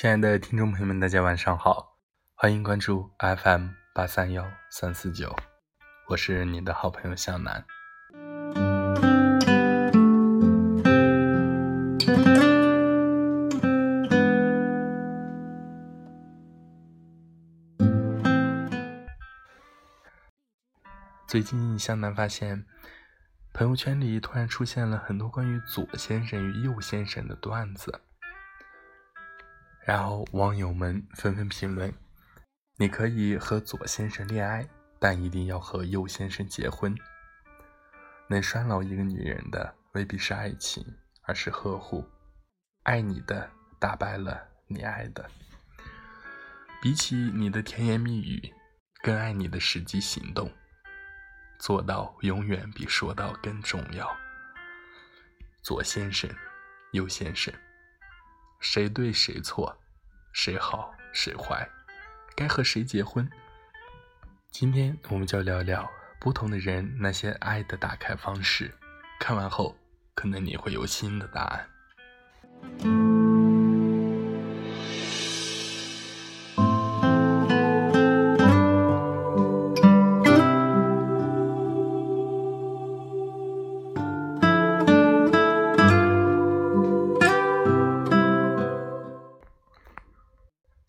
亲爱的听众朋友们，大家晚上好，欢迎关注 FM 八三幺三四九，我是你的好朋友向南。最近向南发现，朋友圈里突然出现了很多关于左先生与右先生的段子。然后网友们纷纷评论：“你可以和左先生恋爱，但一定要和右先生结婚。能拴牢一个女人的未必是爱情，而是呵护。爱你的打败了你爱的。比起你的甜言蜜语，更爱你的实际行动。做到永远比说到更重要。左先生，右先生。”谁对谁错，谁好谁坏，该和谁结婚？今天我们就聊聊不同的人那些爱的打开方式。看完后，可能你会有新的答案。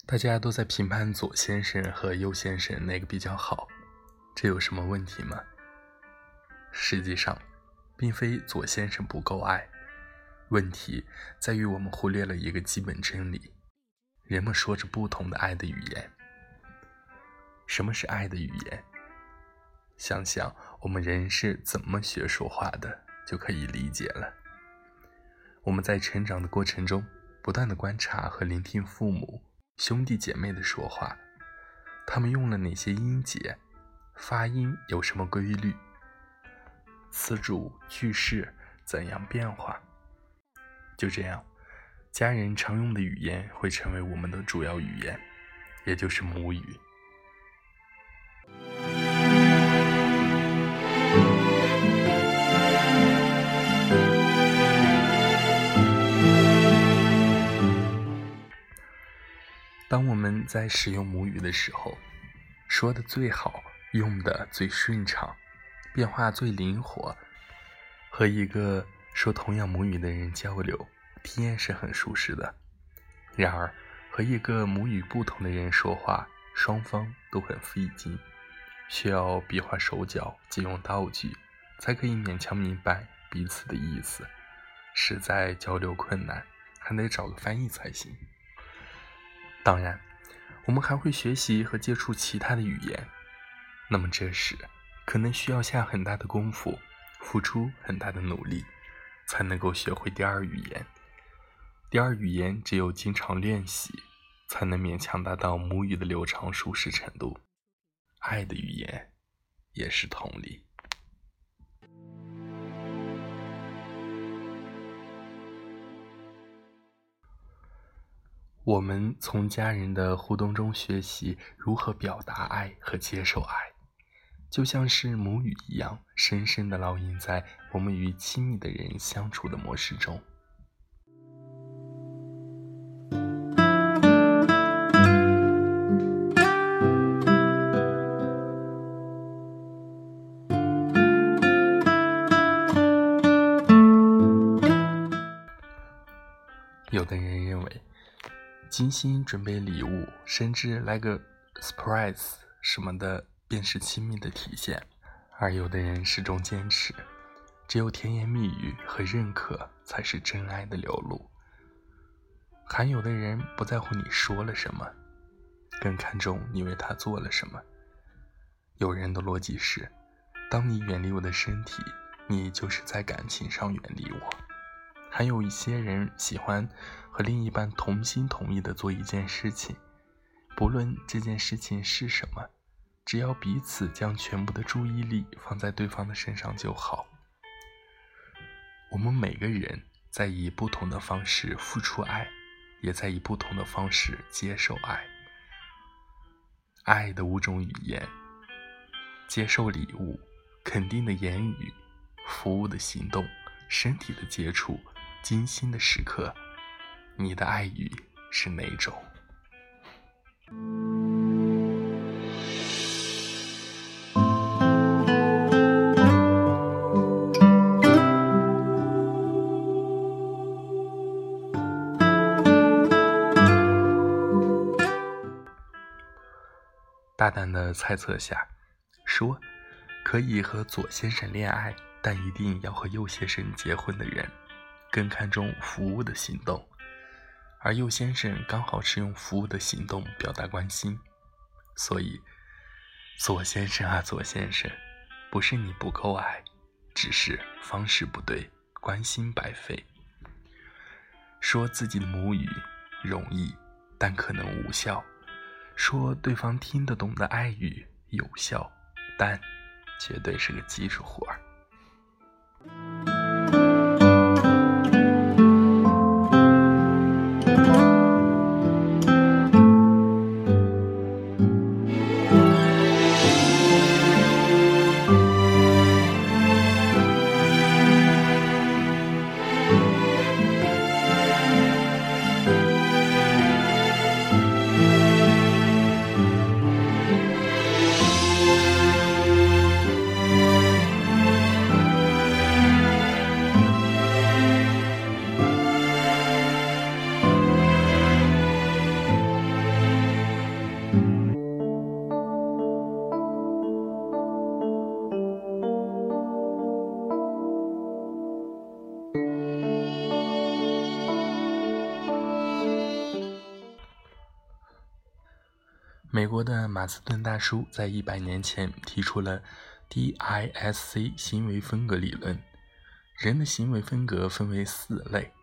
大家都在评判左先生和右先生哪个比较好，这有什么问题吗？实际上，并非左先生不够爱，问题在于我们忽略了一个基本真理：人们说着不同的爱的语言。什么是爱的语言？想想我们人是怎么学说话的，就可以理解了。我们在成长的过程中，不断的观察和聆听父母。兄弟姐妹的说话，他们用了哪些音节？发音有什么规律？词组句式怎样变化？就这样，家人常用的语言会成为我们的主要语言，也就是母语。当我们在使用母语的时候，说的最好，用的最顺畅，变化最灵活，和一个说同样母语的人交流，体验是很舒适的。然而，和一个母语不同的人说话，双方都很费劲，需要比划手脚，借用道具，才可以勉强明白彼此的意思。实在交流困难，还得找个翻译才行。当然，我们还会学习和接触其他的语言。那么这时，可能需要下很大的功夫，付出很大的努力，才能够学会第二语言。第二语言只有经常练习，才能勉强达到母语的流畅舒适程度。爱的语言，也是同理。我们从家人的互动中学习如何表达爱和接受爱，就像是母语一样，深深的烙印在我们与亲密的人相处的模式中。有的人认为。精心准备礼物，甚至来个 surprise 什么的，便是亲密的体现。而有的人始终坚持，只有甜言蜜语和认可才是真爱的流露。还有的人不在乎你说了什么，更看重你为他做了什么。有人的逻辑是：当你远离我的身体，你就是在感情上远离我。还有一些人喜欢和另一半同心同意的做一件事情，不论这件事情是什么，只要彼此将全部的注意力放在对方的身上就好。我们每个人在以不同的方式付出爱，也在以不同的方式接受爱。爱的五种语言：接受礼物、肯定的言语、服务的行动、身体的接触。精心的时刻，你的爱语是哪种？大胆的猜测下，说可以和左先生恋爱，但一定要和右先生结婚的人，更看重服务的行动，而右先生刚好是用服务的行动表达关心，所以左先生啊，左先生，不是你不够爱，只是方式不对，关心白费。说自己的母语容易，但可能无效。说对方听得懂的爱语有效，但绝对是个技术活儿。美国的马斯顿大叔在一百年前提出了 DISC 行为风格理论。人的行为风格分为四类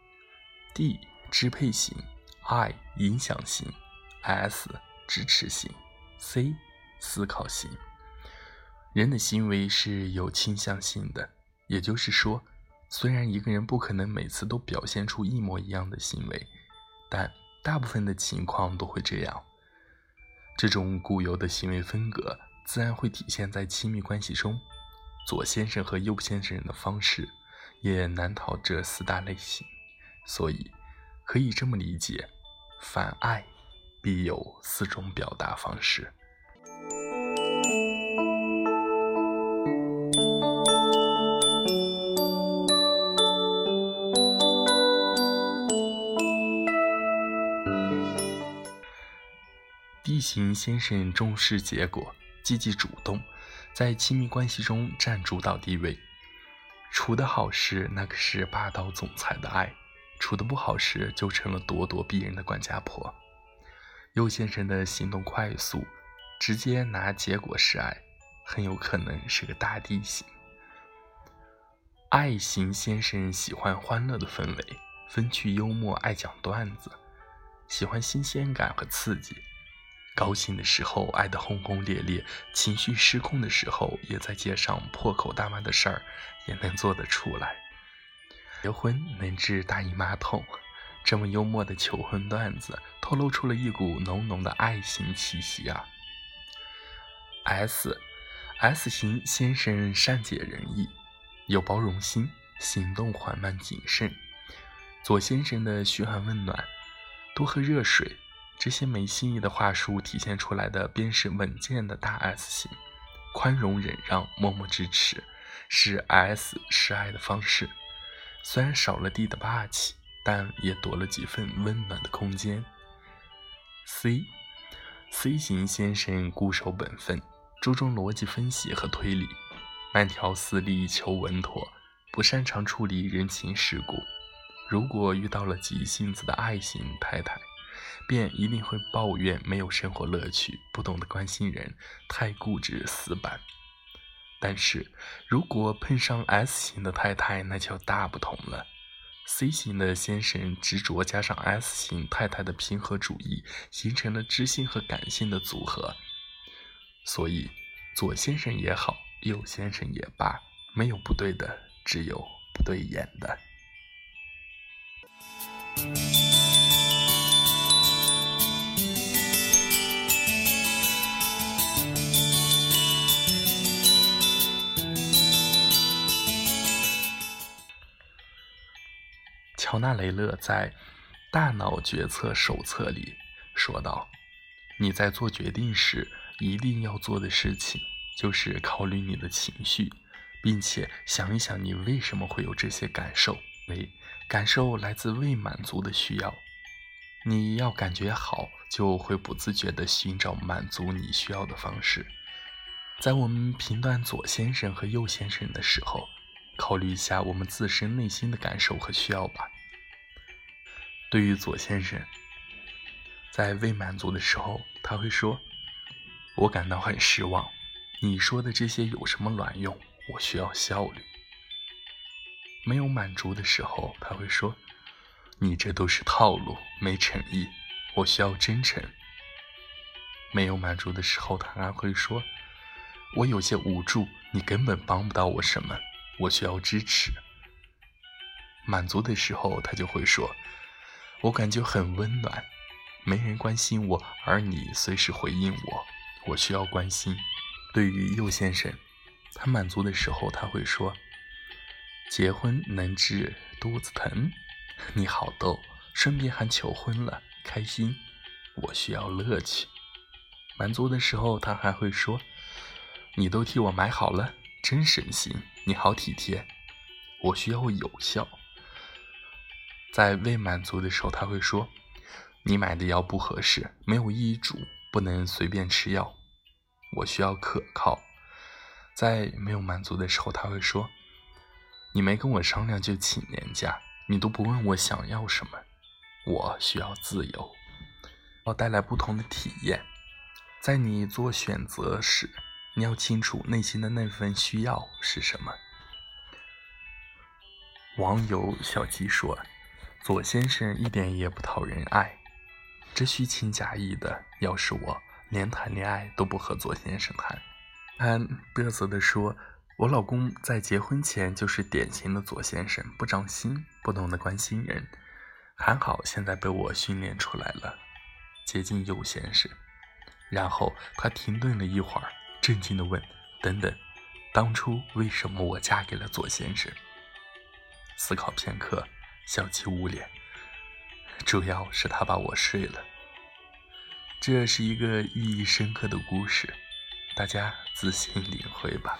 ：D 支配型，I 影响型，S 支持型，C 思考型。人的行为是有倾向性的，也就是说，虽然一个人不可能每次都表现出一模一样的行为，但大部分的情况都会这样。这种固有的行为风格自然会体现在亲密关系中，左先生和右先生的方式也难逃这四大类型，所以可以这么理解：反爱必有四种表达方式。D 型先生重视结果，积极主动，在亲密关系中占主导地位。处得好时，那可是霸道总裁的爱；处得不好时，就成了咄咄逼人的管家婆。右先生的行动快速，直接拿结果示爱，很有可能是个大地型。爱型先生喜欢欢乐的氛围，风趣幽默，爱讲段子，喜欢新鲜感和刺激。高兴的时候爱得轰轰烈烈，情绪失控的时候也在街上破口大骂的事儿也能做得出来。结婚能治大姨妈痛，这么幽默的求婚段子透露出了一股浓浓的爱情气息啊。S S 型先生善解人意，有包容心，行动缓慢谨慎。左先生的嘘寒问暖，多喝热水。这些没新意的话术体现出来的，便是稳健的大 S 型，宽容忍让，默默支持，是 S 示爱的方式。虽然少了 D 的霸气，但也多了几分温暖的空间。C C 型先生固守本分，注重逻辑分析和推理，慢条斯理求稳妥，不擅长处理人情世故。如果遇到了急性子的爱型太太，便一定会抱怨没有生活乐趣，不懂得关心人，太固执死板。但是如果碰上 S 型的太太，那就大不同了。C 型的先生执着，加上 S 型太太的平和主义，形成了知性和感性的组合。所以左先生也好，右先生也罢，没有不对的，只有不对眼的。乔纳雷勒在《大脑决策手册里说道：“你在做决定时，一定要做的事情就是考虑你的情绪，并且想一想你为什么会有这些感受。为感受来自未满足的需要。你要感觉好，就会不自觉地寻找满足你需要的方式。在我们评断左先生和右先生的时候，考虑一下我们自身内心的感受和需要吧。对于左先生，在未满足的时候，他会说：“我感到很失望。你说的这些有什么卵用？我需要效率。”没有满足的时候，他会说：“你这都是套路，没诚意。我需要真诚。”没有满足的时候，他还会说。我有些无助，你根本帮不到我什么，我需要支持。满足的时候，他就会说：“我感觉很温暖，没人关心我，而你随时回应我，我需要关心。”对于右先生，他满足的时候，他会说：“结婚能治肚子疼，你好逗，顺便还求婚了，开心。我需要乐趣。”满足的时候，他还会说。你都替我买好了，真省心。你好体贴，我需要有效。在未满足的时候，他会说：“你买的药不合适，没有医嘱，不能随便吃药。我需要可靠。”在没有满足的时候，他会说：“你没跟我商量就请年假，你都不问我想要什么。我需要自由。”要带来不同的体验，在你做选择时。你要清楚内心的那份需要是什么。网友小鸡说：“左先生一点也不讨人爱，这虚情假意的。要是我，连谈恋爱都不和左先生谈。”他嘚瑟的说：“我老公在结婚前就是典型的左先生，不长心，不懂得关心人。还好现在被我训练出来了，接近右先生。”然后他停顿了一会儿。震惊地问：“等等，当初为什么我嫁给了左先生？”思考片刻，小气捂脸：“主要是他把我睡了。”这是一个寓意深刻的故事，大家自行领会吧。